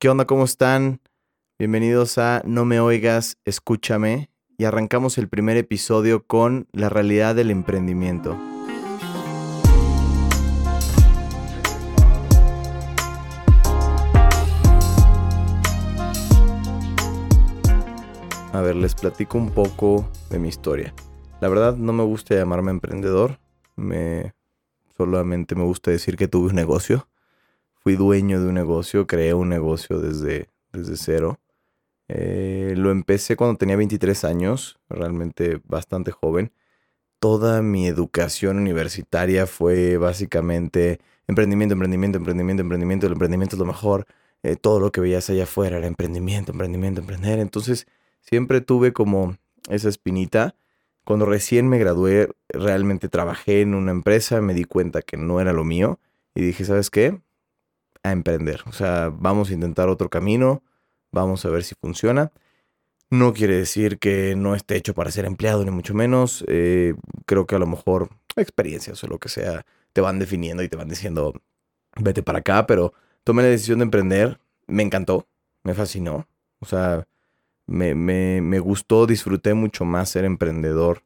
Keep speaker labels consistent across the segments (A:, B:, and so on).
A: ¿Qué onda? ¿Cómo están? Bienvenidos a No me oigas, escúchame. Y arrancamos el primer episodio con la realidad del emprendimiento. A ver, les platico un poco de mi historia. La verdad no me gusta llamarme emprendedor. Me solamente me gusta decir que tuve un negocio. Fui dueño de un negocio, creé un negocio desde, desde cero. Eh, lo empecé cuando tenía 23 años, realmente bastante joven. Toda mi educación universitaria fue básicamente emprendimiento, emprendimiento, emprendimiento, emprendimiento. El emprendimiento es lo mejor. Eh, todo lo que veías allá afuera era emprendimiento, emprendimiento, emprender. Entonces siempre tuve como esa espinita. Cuando recién me gradué, realmente trabajé en una empresa, me di cuenta que no era lo mío y dije, ¿sabes qué? A emprender. O sea, vamos a intentar otro camino, vamos a ver si funciona. No quiere decir que no esté hecho para ser empleado, ni mucho menos. Eh, creo que a lo mejor experiencias o lo que sea te van definiendo y te van diciendo, vete para acá, pero tomé la decisión de emprender, me encantó, me fascinó. O sea, me, me, me gustó, disfruté mucho más ser emprendedor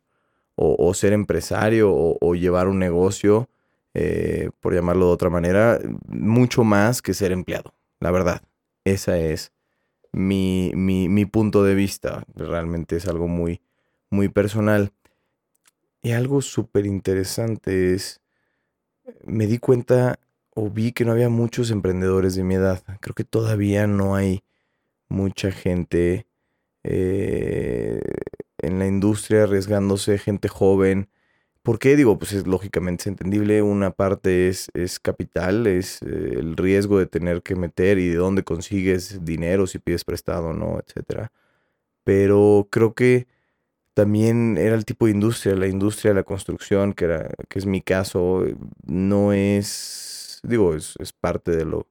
A: o, ser empresario o, llevar un negocio, eh, por llamarlo de otra manera, mucho más que ser empleado, la verdad. Esa es mi, mi, mi punto de vista. Realmente es algo muy, muy personal. Y algo súper interesante es, me di cuenta o vi que no había muchos emprendedores de mi edad. Creo que todavía no hay mucha gente eh, en la industria arriesgándose, gente joven. ¿Por qué? Digo, pues es lógicamente es entendible. Una parte es, es capital, es eh, el riesgo de tener que meter y de dónde consigues dinero, si pides prestado o no, etcétera. Pero creo que también era el tipo de industria, la industria de la construcción, que, es mi caso, no es, digo, es, es parte de lo,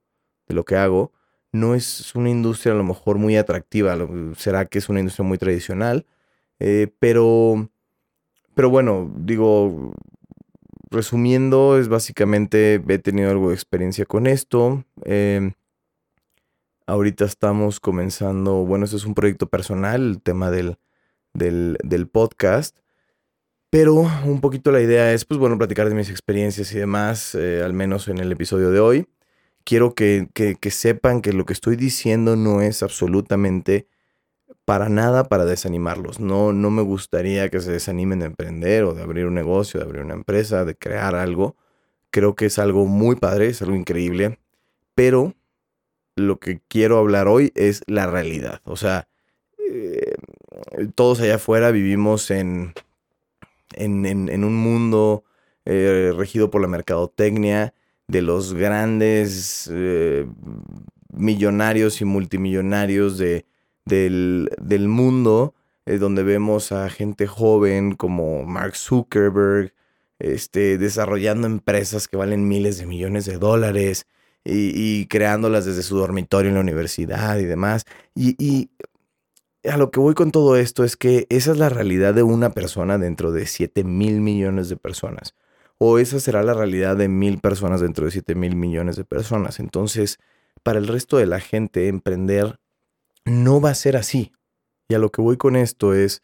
A: de lo que hago, no es una industria a lo mejor muy atractiva, será que es una industria muy tradicional, eh, pero, pero bueno, digo, resumiendo, es básicamente he tenido algo de experiencia con esto. Em, ahorita estamos comenzando, bueno, este es un proyecto personal, el tema del, del, podcast. Pero un poquito la idea es, pues bueno, platicar de mis experiencias y demás, eh, al menos en el episodio de hoy quiero que, sepan que lo que estoy diciendo no es absolutamente para nada para desanimarlos. No, no me gustaría que se desanimen de emprender o de abrir un negocio, de abrir una empresa, de crear algo. Creo que es algo muy padre, es algo increíble. Pero lo que quiero hablar hoy es la realidad. O sea, eh, todos allá afuera vivimos en, en, un mundo eh, regido por la mercadotecnia de los grandes eh, millonarios y multimillonarios de, del, mundo, eh, donde vemos a gente joven como Mark Zuckerberg, este, desarrollando empresas que valen miles de millones de dólares y, creándolas desde su dormitorio en la universidad y demás. Y, y, a lo que voy con todo esto es que esa es la realidad de una persona dentro de 7 mil millones de personas o esa será la realidad de mil personas dentro de 7 mil millones de personas. Entonces, para el resto de la gente, emprender no va a ser así. Y a lo que voy con esto es,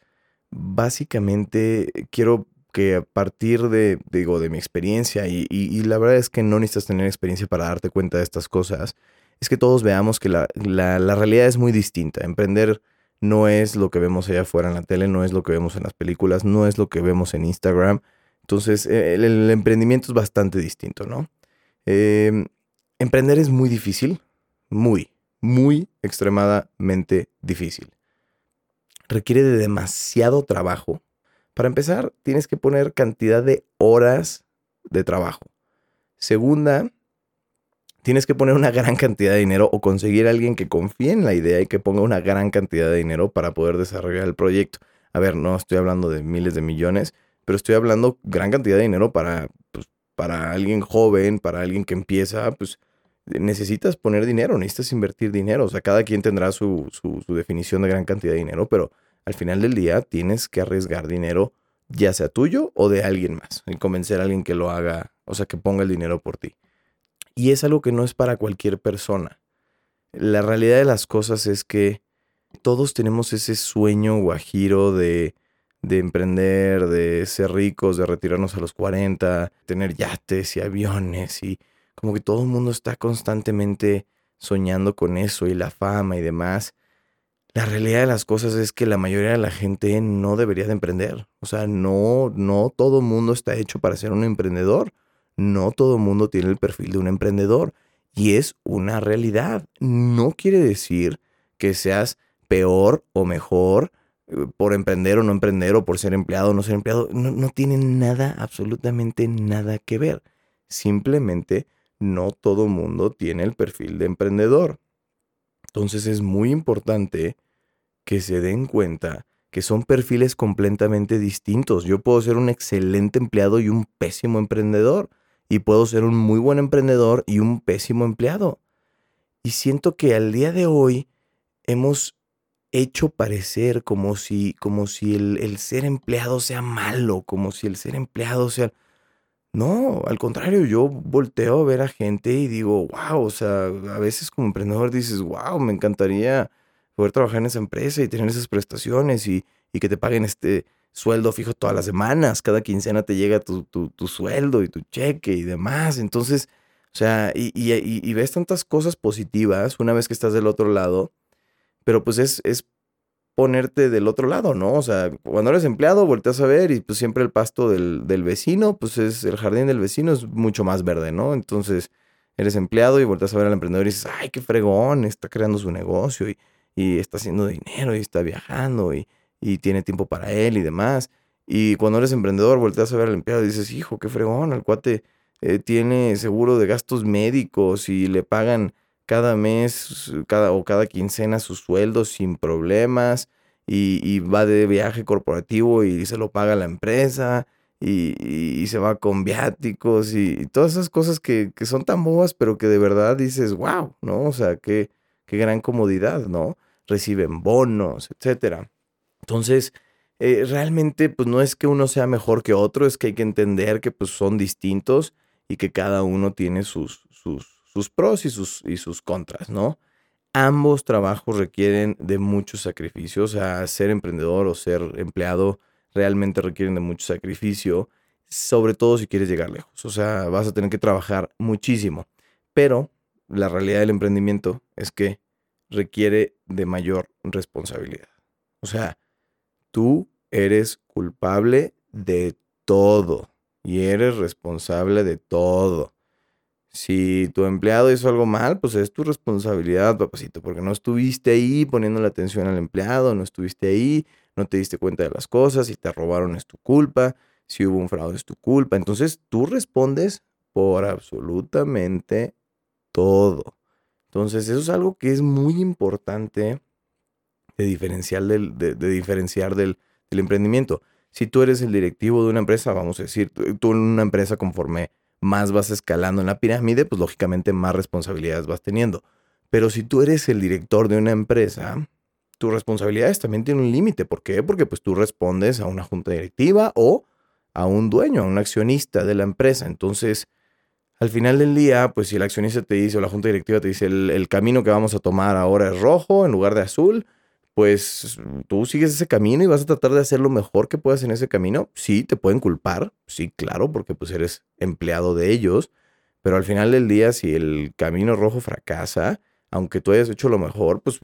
A: básicamente, quiero que a partir de, digo, de mi experiencia, y, la verdad es que no necesitas tener experiencia para darte cuenta de estas cosas, es que todos veamos que la, la realidad es muy distinta. Emprender no es lo que vemos allá afuera en la tele, no es lo que vemos en las películas, no es lo que vemos en Instagram entonces, eh, el, emprendimiento es bastante distinto, ¿no? Em, emprender es muy difícil, muy, muy extremadamente difícil. Requiere de demasiado trabajo. Para empezar, tienes que poner cantidad de horas de trabajo. Segunda, tienes que poner una gran cantidad de dinero o conseguir a alguien que confíe en la idea y que ponga una gran cantidad de dinero para poder desarrollar el proyecto. A ver, no estoy hablando de miles de millones, pero estoy hablando gran cantidad de dinero para, pues, para alguien joven, para alguien que empieza, pues necesitas poner dinero, necesitas invertir dinero. O sea, cada quien tendrá su, su, definición de gran cantidad de dinero, pero al final del día tienes que arriesgar dinero, ya sea tuyo o de alguien más, y convencer a alguien que lo haga, o sea, que ponga el dinero por ti. Y es algo que no es para cualquier persona. la realidad de las cosas es que todos tenemos ese sueño guajiro de, de emprender, de ser ricos, de retirarnos a los 40, tener yates y aviones y como que todo el mundo está constantemente soñando con eso y la fama y demás. La realidad de las cosas es que la mayoría de la gente no debería de emprender. O sea, no, no todo mundo está hecho para ser un emprendedor. No todo mundo tiene el perfil de un emprendedor. Y es una realidad. No quiere decir que seas peor o mejor eh, por emprender o no emprender o por ser empleado o no ser empleado. No, no tiene nada, absolutamente nada que ver. Simplemente no todo mundo tiene el perfil de emprendedor. Entonces es muy importante que se den cuenta que son perfiles completamente distintos. Yo puedo ser un excelente empleado y un pésimo emprendedor. Y puedo ser un muy buen emprendedor y un pésimo empleado. Y siento que al día de hoy hemos hecho parecer como si, como si el, el ser empleado sea malo, como si el ser empleado sea... No, al contrario, yo volteo a ver a gente y digo, wow, o sea, a veces como emprendedor dices, wow, me encantaría poder trabajar en esa empresa y tener esas prestaciones y, y que te paguen este sueldo fijo todas las semanas, cada quincena te llega tu, tu, sueldo y tu cheque y demás. Entonces, o sea, y, y, y, ves tantas cosas positivas una vez que estás del otro lado, pero pues es, es ponerte del otro lado, ¿no? O sea, cuando eres empleado, volteas a ver y pues siempre el pasto del, del, vecino, pues es el jardín del vecino es mucho más verde, ¿no? Entonces, eres empleado y volteas a ver al emprendedor y dices, ay, qué fregón, está creando su negocio y, y está haciendo dinero y está viajando y, y, tiene tiempo para él y demás. Y cuando eres emprendedor, volteas a ver al empleado y dices, hijo, qué fregón, el cuate eh, tiene seguro de gastos médicos y le pagan cada mes cada, o cada quincena sus sueldos sin problemas y, va de viaje corporativo y se lo paga la empresa y, se va con viáticos y, todas esas cosas que, son tan bobas pero que de verdad dices, wow, ¿no? O sea, qué, qué gran comodidad, ¿no? Reciben bonos, etcétera. Entonces, eh, realmente pues no es que uno sea mejor que otro, es que hay que entender que pues son distintos y que cada uno tiene sus, sus, sus pros y sus, y sus contras, ¿no? Ambos trabajos requieren de muchos sacrificios. O sea, ser emprendedor o ser empleado realmente requieren de mucho sacrificio, sobre todo si quieres llegar lejos. O sea, vas a tener que trabajar muchísimo. Pero la realidad del emprendimiento es que requiere de mayor responsabilidad. O sea, tú eres culpable de todo y eres responsable de todo. Si tu empleado hizo algo mal, pues es tu responsabilidad, papacito, porque no estuviste ahí poniendo la atención al empleado, no estuviste ahí, no te diste cuenta de las cosas, si te robaron es tu culpa, si hubo un fraude es tu culpa. Entonces tú respondes por absolutamente todo. Entonces eso es algo que es muy importante de diferenciar del, de, diferenciar del, del emprendimiento. Si tú eres el directivo de una empresa, vamos a decir, tú en una empresa conforme más vas escalando en la pirámide, pues lógicamente más responsabilidades vas teniendo. Pero si tú eres el director de una empresa, tus responsabilidades también tienen un límite. ¿Por qué? Porque pues tú respondes a una junta directiva o a un dueño, a un accionista de la empresa. Entonces, al final del día, pues si el accionista te dice o la junta directiva te dice el, el camino que vamos a tomar ahora es rojo en lugar de azul, pues tú sigues ese camino y vas a tratar de hacer lo mejor que puedas en ese camino. Sí, te pueden culpar, sí, claro, porque pues eres empleado de ellos, pero al final del día, si el camino rojo fracasa, aunque tú hayas hecho lo mejor, pues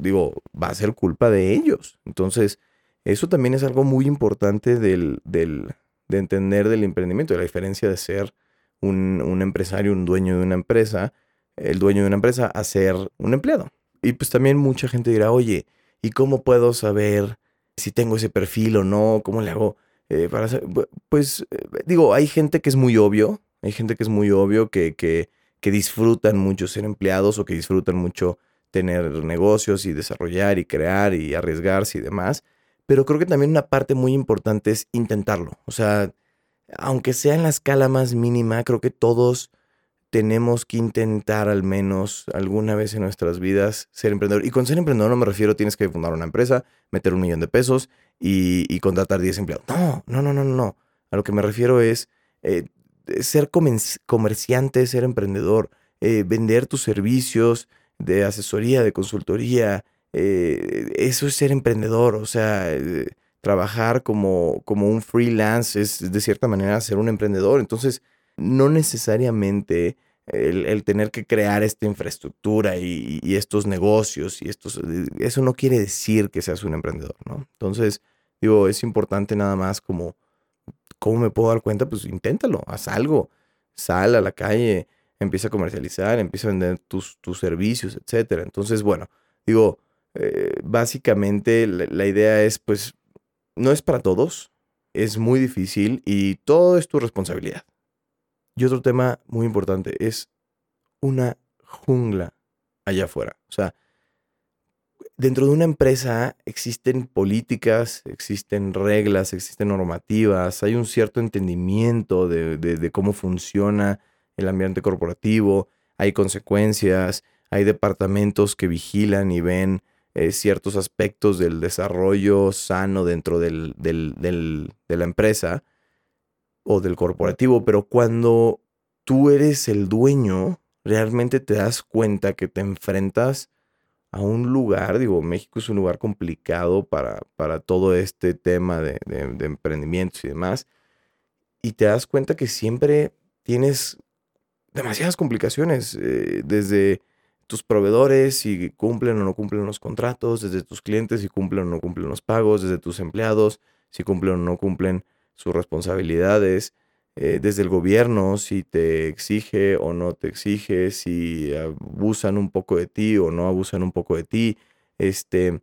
A: digo, va a ser culpa de ellos. Entonces, eso también es algo muy importante del, del, de entender del emprendimiento, la diferencia de ser un, un empresario, un dueño de una empresa, el dueño de una empresa, a ser un empleado. Y pues también mucha gente dirá, oye, ¿Y cómo puedo saber si tengo ese perfil o no? ¿Cómo le hago? Eh, para pues eh, digo, hay gente que es muy obvio, hay gente que es muy obvio que, que, que disfrutan mucho ser empleados o que disfrutan mucho tener negocios y desarrollar y crear y arriesgarse y demás. Pero creo que también una parte muy importante es intentarlo. O sea, aunque sea en la escala más mínima, creo que todos tenemos que intentar al menos alguna vez en nuestras vidas ser emprendedor. Y con ser emprendedor no me refiero, tienes que fundar una empresa, meter un millón de pesos y, contratar 10 empleados. No, no, no, no, no. A lo que me refiero es eh, ser comerciante, ser emprendedor, eh, vender tus servicios, de asesoría, de consultoría. Eh, eso es ser emprendedor, o sea, trabajar como, como un freelance es de cierta manera ser un emprendedor. Entonces, no necesariamente el, tener que crear esta infraestructura y, estos negocios y estos, eso no quiere decir que seas un emprendedor, ¿no? Entonces, digo, es importante nada más como, ¿cómo me puedo dar cuenta? Pues inténtalo, haz algo, sal a la calle, empieza a comercializar, empieza a vender tus, tus servicios, etcétera. Entonces, bueno, digo, eh, básicamente la idea es, pues, no es para todos, es muy difícil y todo es tu responsabilidad. Y otro tema muy importante es una jungla allá afuera. O sea, dentro de una empresa existen políticas, existen reglas, existen normativas, hay un cierto entendimiento de, cómo funciona el ambiente corporativo, hay consecuencias, hay departamentos que vigilan y ven eh, ciertos aspectos del desarrollo sano dentro del, de la empresa o del corporativo, pero cuando tú eres el dueño, realmente te das cuenta que te enfrentas a un lugar, digo, México es un lugar complicado para, para todo este tema de, emprendimientos y demás, y te das cuenta que siempre tienes demasiadas complicaciones, eh, desde tus proveedores, si cumplen o no cumplen los contratos, desde tus clientes, si cumplen o no cumplen los pagos, desde tus empleados, si cumplen o no cumplen sus responsabilidades, eh, desde el gobierno, si te exige o no te exige, si abusan un poco de ti o no abusan un poco de ti, este,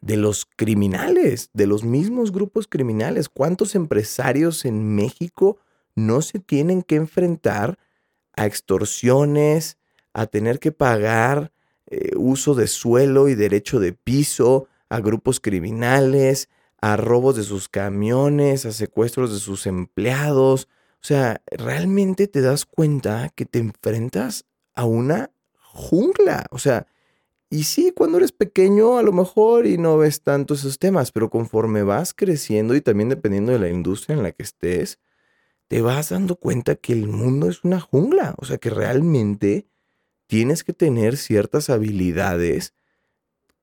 A: de los criminales, de los mismos grupos criminales. ¿Cuántos empresarios en México no se tienen que enfrentar a extorsiones, a tener que pagar eh, uso de suelo y derecho de piso a grupos criminales, a robos de sus camiones, a secuestros de sus empleados. O sea, realmente te das cuenta que te enfrentas a una jungla. O sea, y sí, cuando eres pequeño a lo mejor y no ves tanto esos temas, pero conforme vas creciendo y también dependiendo de la industria en la que estés, te vas dando cuenta que el mundo es una jungla. O sea, que realmente tienes que tener ciertas habilidades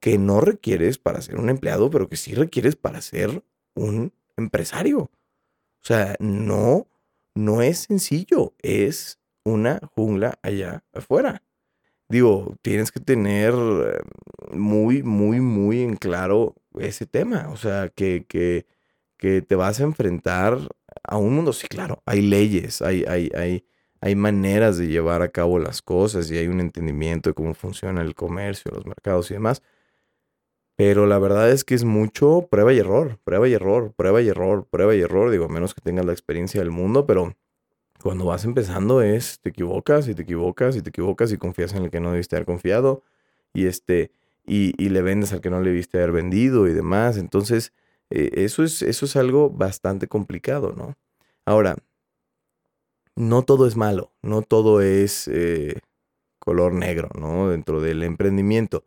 A: que no requieres para ser un empleado, pero que sí requieres para ser un empresario. O sea, no, no es sencillo, es una jungla allá afuera. Digo, tienes que tener eh, muy, muy, muy en claro ese tema. O sea, que, que, que te vas a enfrentar a un mundo, sí, claro, hay leyes, hay, hay, hay, hay maneras de llevar a cabo las cosas y hay un entendimiento de cómo funciona el comercio, los mercados y demás. Pero la verdad es que es mucho prueba y error, prueba y error, prueba y error, prueba y error. Digo, a menos que tengas la experiencia del mundo, pero cuando vas empezando es, te equivocas y te equivocas y te equivocas y confías en el que no debiste haber confiado y este, y, le vendes al que no le debiste haber vendido y demás. Entonces, eh, eso, es, eso es algo bastante complicado, ¿no? Ahora, no todo es malo, no todo es eh, color negro, ¿no? Dentro del emprendimiento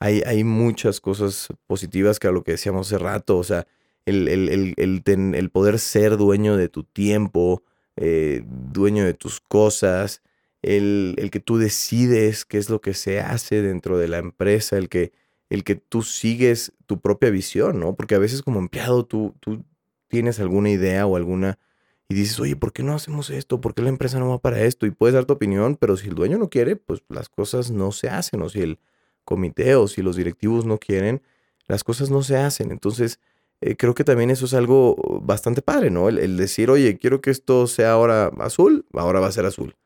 A: hay, muchas cosas positivas que a lo que decíamos hace rato, o sea, el, el, poder ser dueño de tu tiempo, eh, dueño de tus cosas, el, que tú decides qué es lo que se hace dentro de la empresa, el que, el que tú sigues tu propia visión, ¿no? Porque a veces como empleado tú, tú tienes alguna idea o alguna y dices, oye, ¿por qué no hacemos esto? ¿Por qué la empresa no va para esto? Y puedes dar tu opinión, pero si el dueño no quiere, pues las cosas no se hacen, o si el comité o si los directivos no quieren, las cosas no se hacen. Entonces, eh, creo que también eso es algo bastante padre, ¿no? El, decir, oye, quiero que esto sea ahora azul, ahora va a ser azul.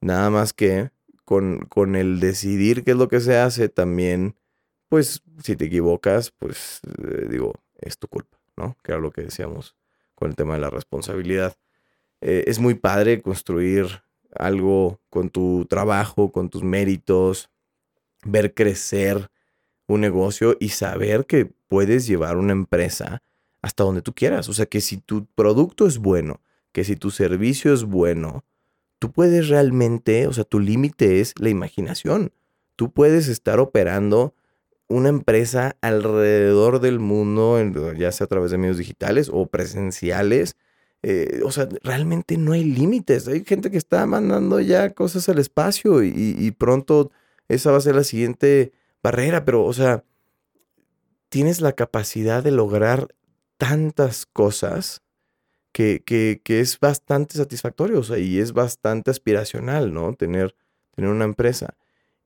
A: Nada más que con, con el decidir qué es lo que se hace, también, pues, si te equivocas, pues, eh, digo, es tu culpa, ¿no? Que era lo que decíamos con el tema de la responsabilidad. Eh, es muy padre construir algo con tu trabajo, con tus méritos, ver crecer un negocio y saber que puedes llevar una empresa hasta donde tú quieras. O sea, que si tu producto es bueno, que si tu servicio es bueno, tú puedes realmente, o sea, tu límite es la imaginación. Tú puedes estar operando una empresa alrededor del mundo, ya sea a través de medios digitales o presenciales. Eh, o sea, realmente no hay límites. Hay gente que está mandando ya cosas al espacio y, y pronto esa va a ser la siguiente barrera, pero, o sea, tienes la capacidad de lograr tantas cosas que, que, que es bastante satisfactorio, o sea, y es bastante aspiracional, ¿no? Tener, tener una empresa.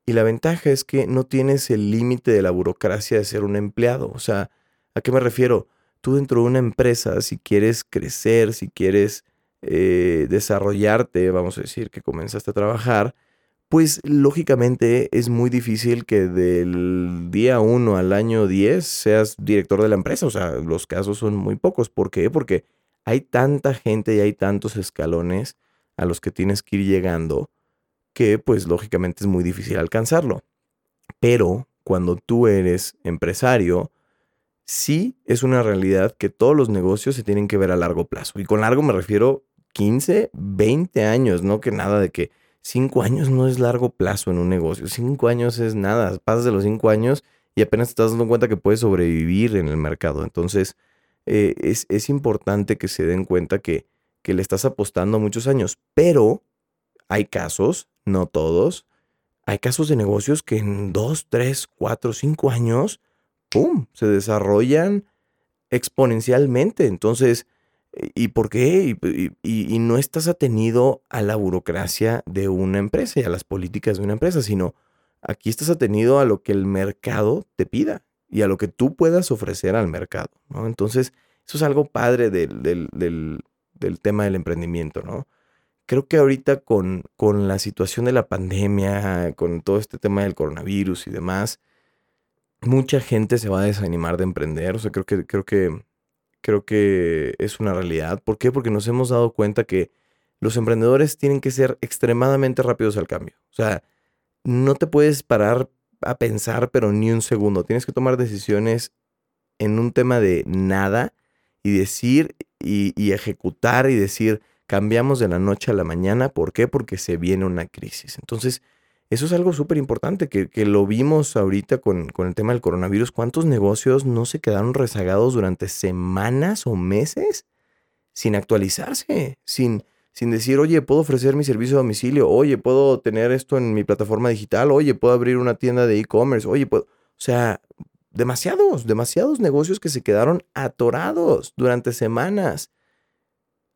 A: Y la ventaja es que no tienes el límite de la burocracia de ser un empleado. O sea, ¿a qué me refiero? Tú dentro de una empresa, si quieres crecer, si quieres eh, desarrollarte, vamos a decir que comenzaste a trabajar, pues lógicamente es muy difícil que del día 1 al año 10 seas director de la empresa. O sea, los casos son muy pocos. ¿Por qué? Porque hay tanta gente y hay tantos escalones a los que tienes que ir llegando que pues lógicamente es muy difícil alcanzarlo. Pero cuando tú eres empresario, sí es una realidad que todos los negocios se tienen que ver a largo plazo. Y con largo me refiero 15, 20 años, no que nada de que 5 años no es largo plazo en un negocio. 5 años es nada. Pasas de los 5 años y apenas te estás dando cuenta que puedes sobrevivir en el mercado. Entonces, eh, es, importante que se den cuenta que, que le estás apostando muchos años. Pero hay casos, no todos, hay casos de negocios que en 2, 3, 4, 5 años ¡pum!, se desarrollan exponencialmente. Entonces, ¿y por qué? Y, no estás atenido a la burocracia de una empresa y a las políticas de una empresa, sino aquí estás atenido a lo que el mercado te pida y a lo que tú puedas ofrecer al mercado, ¿no? Entonces, eso es algo padre del, del, tema del emprendimiento, ¿no? Creo que ahorita con, con la situación de la pandemia, con todo este tema del coronavirus y demás, mucha gente se va a desanimar de emprender. O sea, creo que, creo que, creo que es una realidad. ¿Por qué? Porque nos hemos dado cuenta que los emprendedores tienen que ser extremadamente rápidos al cambio. O sea, no te puedes parar a pensar, pero ni un segundo. Tienes que tomar decisiones en un tema de nada y decir y, ejecutar y decir, cambiamos de la noche a la mañana. ¿Por qué? Porque se viene una crisis. Entonces, eso es algo súper importante, que, lo vimos ahorita con, con, el tema del coronavirus. ¿Cuántos negocios no se quedaron rezagados durante semanas o meses sin actualizarse? Sin, sin decir, oye, puedo ofrecer mi servicio a domicilio, oye, puedo tener esto en mi plataforma digital, oye, puedo abrir una tienda de e-commerce, oye, puedo... O sea, demasiados, demasiados negocios que se quedaron atorados durante semanas.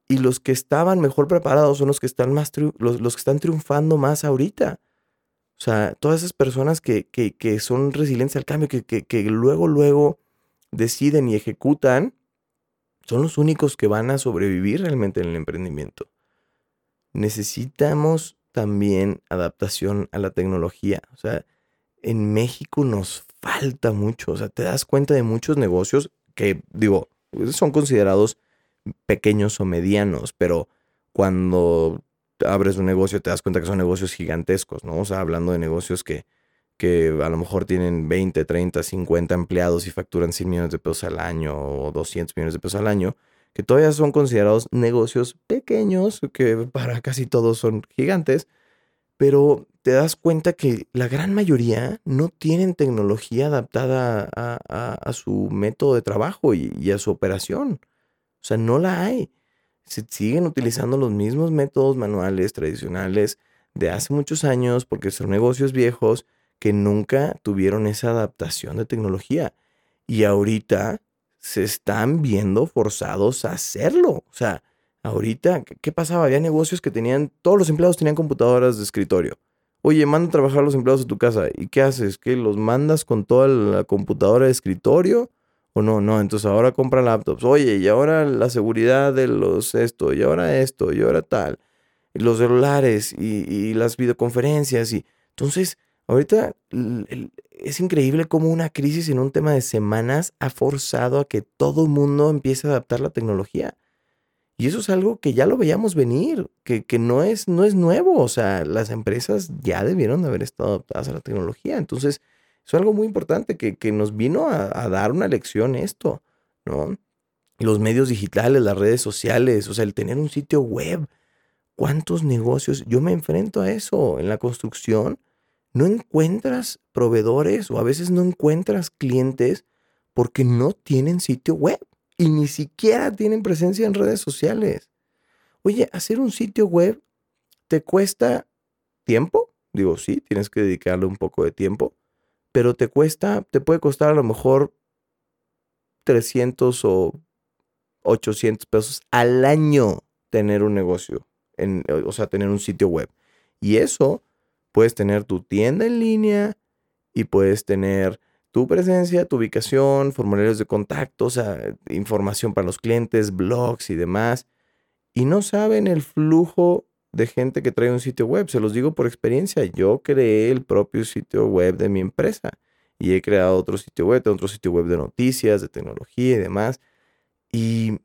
A: Y los que estaban mejor preparados son los que están, más los, los que están triunfando más ahorita. O sea, todas esas personas que, que, son resilientes al cambio, que, que, luego, luego deciden y ejecutan, son los únicos que van a sobrevivir realmente en el emprendimiento. Necesitamos también adaptación a la tecnología. O sea, en México nos falta mucho. O sea, te das cuenta de muchos negocios que, digo, son considerados pequeños o medianos, pero cuando abres un negocio, te das cuenta que son negocios gigantescos, ¿no? O sea, hablando de negocios que, que a lo mejor tienen 20, 30, 50 empleados y facturan 100 millones de pesos al año o 200 millones de pesos al año, que todavía son considerados negocios pequeños, que para casi todos son gigantes, pero te das cuenta que la gran mayoría no tienen tecnología adaptada a, su método de trabajo y a su operación. O sea, no la hay se siguen utilizando los mismos métodos manuales tradicionales de hace muchos años porque son negocios viejos que nunca tuvieron esa adaptación de tecnología. Y ahorita se están viendo forzados a hacerlo. O sea, ahorita, ¿qué pasaba? Había negocios que tenían, todos los empleados tenían computadoras de escritorio. Oye, manda a trabajar a los empleados a tu casa. ¿Y qué haces? ¿Que los mandas con toda la computadora de escritorio? O no, no, entonces ahora compra laptops. Oye, y ahora la seguridad de los esto, y ahora esto, y ahora tal. los celulares y, las videoconferencias. Y entonces, ahorita es increíble cómo una crisis en un tema de semanas ha forzado a que todo el mundo empiece a adaptar la tecnología. Y eso es algo que ya lo veíamos venir, que, que, no, es, no es nuevo. O sea, las empresas ya debieron de haber estado adaptadas a la tecnología. Entonces, es algo muy importante que, nos vino a, dar una lección esto, ¿no? Los medios digitales, las redes sociales, o sea, el tener un sitio web. ¿Cuántos negocios? Yo me enfrento a eso en la construcción. No encuentras proveedores o a veces no encuentras clientes porque no tienen sitio web y ni siquiera tienen presencia en redes sociales. Oye, hacer un sitio web te cuesta tiempo, Digo, sí, tienes que dedicarle un poco de tiempo, pero te cuesta, te puede costar a lo mejor 300 o 800 pesos al año tener un negocio, en, o sea, tener un sitio web. Y eso puedes tener tu tienda en línea y puedes tener tu presencia, tu ubicación, formularios de contacto, o sea, información para los clientes, blogs y demás. Y no saben el flujo de gente que trae un sitio web. Se los digo por experiencia. Yo creé el propio sitio web de mi empresa y he creado otro sitio web, otro sitio web de noticias, de tecnología y demás. Y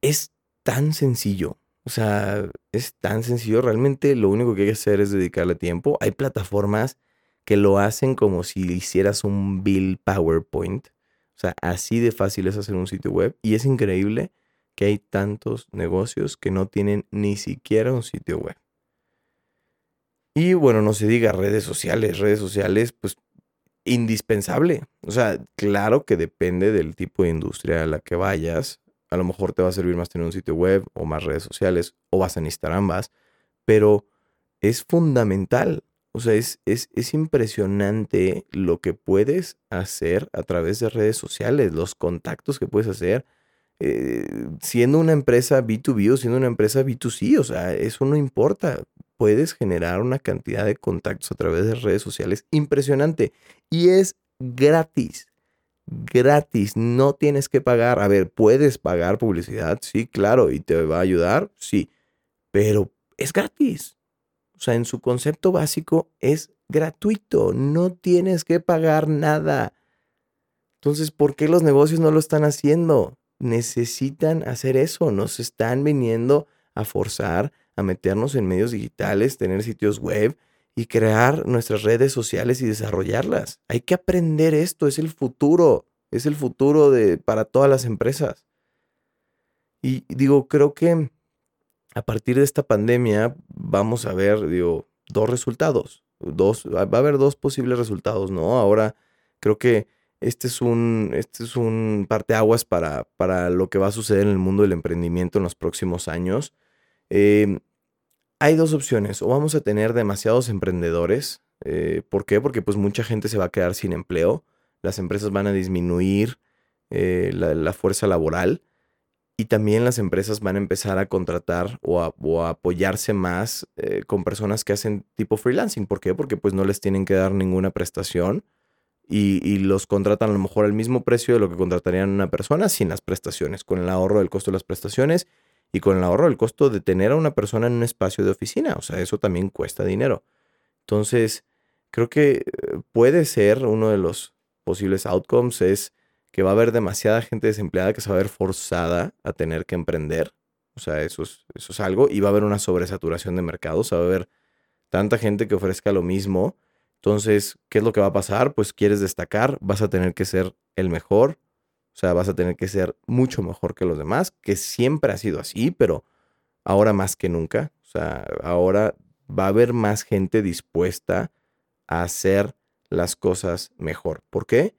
A: es tan sencillo. O sea, es tan sencillo. Realmente lo único que hay que hacer es dedicarle tiempo. Hay plataformas que lo hacen como si hicieras un bill PowerPoint. O sea, así de fácil es hacer un sitio web. Y es increíble que hay tantos negocios que no tienen ni siquiera un sitio web. Y bueno, no se diga redes sociales. Redes sociales, pues indispensable. O sea, claro que depende del tipo de industria a la que vayas. A lo mejor te va a servir más tener un sitio web o más redes sociales o vas a necesitar ambas, pero es fundamental. O sea, es, es, es impresionante lo que puedes hacer a través de redes sociales, los contactos que puedes hacer. Eh, siendo una empresa B2B o siendo una empresa B2C, o sea, eso no importa puedes generar una cantidad de contactos a través de redes sociales impresionante. Y es gratis. Gratis. No tienes que pagar. A ver, puedes pagar publicidad, sí, claro, y te va a ayudar, sí. Pero es gratis. O sea, en su concepto básico es gratuito. No tienes que pagar nada. Entonces, ¿por qué los negocios no lo están haciendo? Necesitan hacer eso. Nos están viniendo a forzar a meternos en medios digitales, tener sitios web y crear nuestras redes sociales y desarrollarlas. Hay que aprender esto, es el futuro, es el futuro de, para todas las empresas. Y digo, creo que a partir de esta pandemia vamos a ver, digo, dos resultados. Dos, va a haber dos posibles resultados, ¿no? Ahora creo que este es un, este es un parteaguas para, para lo que va a suceder en el mundo del emprendimiento en los próximos años. Em, hay dos opciones, o vamos a tener demasiados emprendedores, eh, ¿por qué? Porque pues mucha gente se va a quedar sin empleo, las empresas van a disminuir eh, la, fuerza laboral y también las empresas van a empezar a contratar o a, apoyarse más eh, con personas que hacen tipo freelancing, ¿por qué? Porque pues no les tienen que dar ninguna prestación y, y, los contratan a lo mejor al mismo precio de lo que contratarían una persona sin las prestaciones, con el ahorro del costo de las prestaciones y con el ahorro del costo de tener a una persona en un espacio de oficina. O sea, eso también cuesta dinero. Entonces, creo que eh, puede ser uno de los posibles outcomes es que va a haber demasiada gente desempleada que se va a ver forzada a tener que emprender. O sea, eso es, eso es algo. Y va a haber una sobresaturación de mercados. Va a haber tanta gente que ofrezca lo mismo. Entonces, ¿qué es lo que va a pasar? Pues quieres destacar, vas a tener que ser el mejor, o sea, vas a tener que ser mucho mejor que los demás, que siempre ha sido así, pero ahora más que nunca. O sea, ahora va a haber más gente dispuesta a hacer las cosas mejor. ¿Por qué?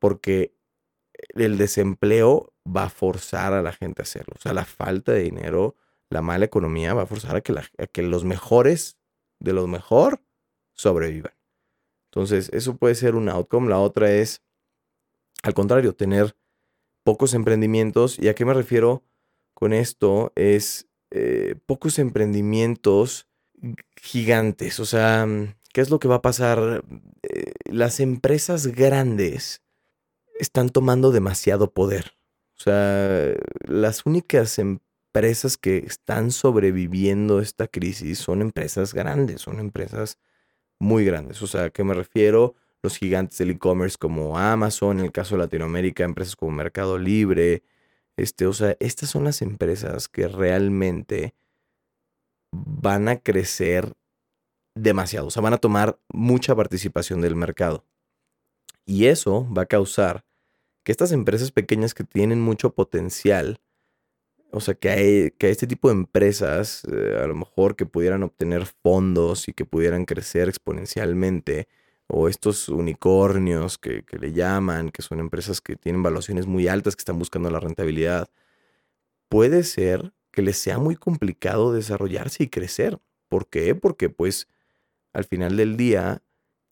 A: Porque el desempleo va a forzar a la gente a hacerlo. O sea, la falta de dinero, la mala economía va a forzar a que, a que los mejores de los mejor sobrevivan. Entonces, eso puede ser un outcome. La otra es, al contrario, tener pocos emprendimientos. ¿Y a qué me refiero con esto? Es eh, pocos emprendimientos gigantes. O sea, ¿qué es lo que va a pasar? Eh, las empresas grandes están tomando demasiado poder. O sea, las únicas empresas que están sobreviviendo esta crisis son empresas grandes, son empresas muy grandes. O sea, ¿a qué me refiero? los gigantes del e-commerce como Amazon, en el caso de Latinoamérica, empresas como Mercado Libre. Este, o sea, estas son las empresas que realmente van a crecer demasiado, o sea, van a tomar mucha participación del mercado. Y eso va a causar que estas empresas pequeñas que tienen mucho potencial, o sea, que, hay, que este tipo de empresas, eh, a lo mejor que pudieran obtener fondos y que pudieran crecer exponencialmente, o estos unicornios que, le llaman, que son empresas que tienen valuaciones muy altas, que están buscando la rentabilidad, puede ser que les sea muy complicado desarrollarse y crecer. ¿Por qué? Porque pues al final del día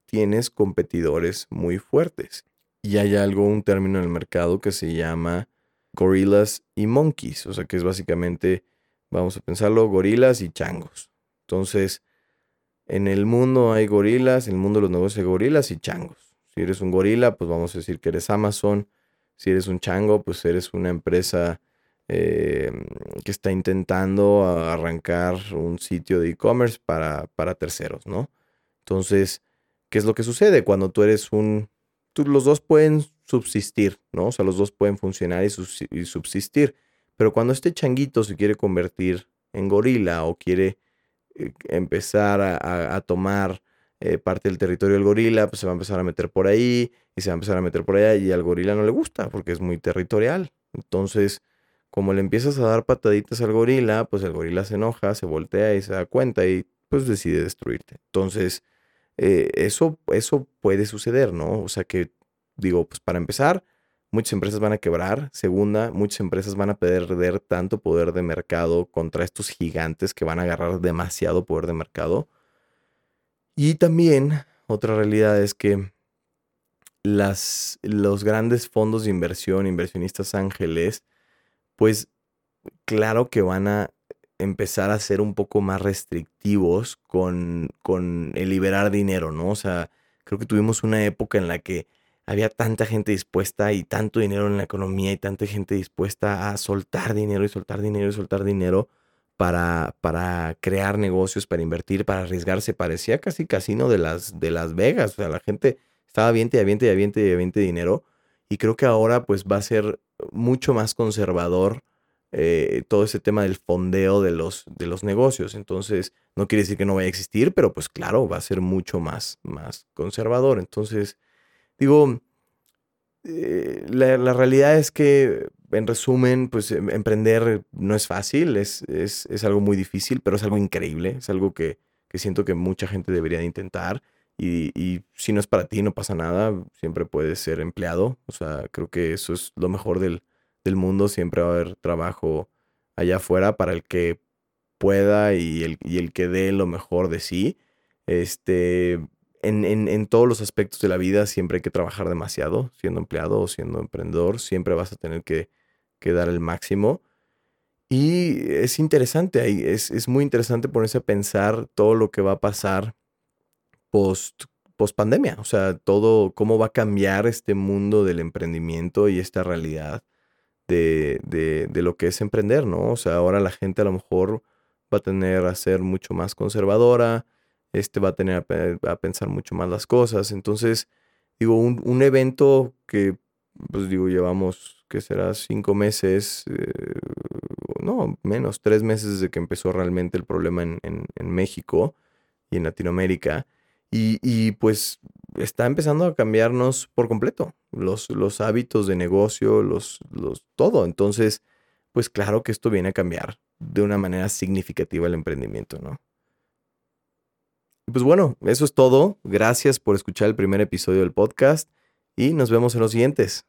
A: tienes competidores muy fuertes. Y hay algo, un término en el mercado que se llama gorillas y monkeys, o sea que es básicamente, vamos a pensarlo, gorilas y changos. Entonces, en el mundo hay gorilas, en el mundo de los negocios hay gorilas y changos. Si eres un gorila, pues vamos a decir que eres Amazon. Si eres un chango, pues eres una empresa eh, que está intentando arrancar un sitio de e-commerce para, para terceros, ¿no? Entonces, ¿qué es lo que sucede cuando tú eres un... los dos pueden subsistir, ¿no? O sea, los dos pueden funcionar y, subsistir. Pero cuando este changuito se quiere convertir en gorila o quiere eh, empezar a, tomar eh, parte del territorio del gorila, pues se va a empezar a meter por ahí y se va a empezar a meter por allá y al gorila no le gusta porque es muy territorial. Entonces, como le empiezas a dar pataditas al gorila, pues el gorila se enoja, se voltea y se da cuenta y pues decide destruirte. Entonces, eh, eso, eso puede suceder, ¿no? O sea que, digo, pues para empezar, muchas empresas van a quebrar. Segunda, muchas empresas van a perder tanto poder de mercado contra estos gigantes que van a agarrar demasiado poder de mercado. Y también otra realidad es que las, los grandes fondos de inversión, inversionistas ángeles, pues claro que van a empezar a ser un poco más restrictivos con, con el liberar dinero, ¿no? O sea, creo que tuvimos una época en la que había tanta gente dispuesta y tanto dinero en la economía y tanta gente dispuesta a soltar dinero y soltar dinero y soltar dinero para, para crear negocios, para invertir, para arriesgarse. Parecía casi casino de las, de Las Vegas. O sea, la gente estaba viente y aviente y aviente y aviente dinero. Y creo que ahora pues va a ser mucho más conservador eh, todo ese tema del fondeo de los, de los negocios. Entonces, no quiere decir que no vaya a existir, pero pues claro, va a ser mucho más, más conservador. Entonces, digo, eh, la, realidad es que, en resumen, pues em, emprender no es fácil, es, es, es, algo muy difícil, pero es algo increíble, es algo que, que siento que mucha gente debería de intentar. Y, si no es para ti, no pasa nada, siempre puedes ser empleado. O sea, creo que eso es lo mejor del, mundo, siempre va a haber trabajo allá afuera para el que pueda y el, y el que dé lo mejor de sí. Este, en, en, todos los aspectos de la vida siempre hay que trabajar demasiado, siendo empleado o siendo emprendedor, siempre vas a tener que, que dar el máximo. Y es interesante, es, es muy interesante ponerse a pensar todo lo que va a pasar post, post pandemia. O sea, todo, cómo va a cambiar este mundo del emprendimiento y esta realidad de, de, lo que es emprender, ¿no? O sea, ahora la gente a lo mejor va a tener a ser mucho más conservadora, este va a tener a, pensar mucho más las cosas. Entonces, digo, un, un, evento que, pues digo, llevamos, que será cinco meses, eh, no, menos, tres meses desde que empezó realmente el problema en, en, en México y en Latinoamérica. Y, pues está empezando a cambiarnos por completo los, los hábitos de negocio, los, los, todo. Entonces, pues claro que esto viene a cambiar de una manera significativa el emprendimiento, ¿no? Pues bueno, eso es todo. Gracias por escuchar el primer episodio del podcast y nos vemos en los siguientes.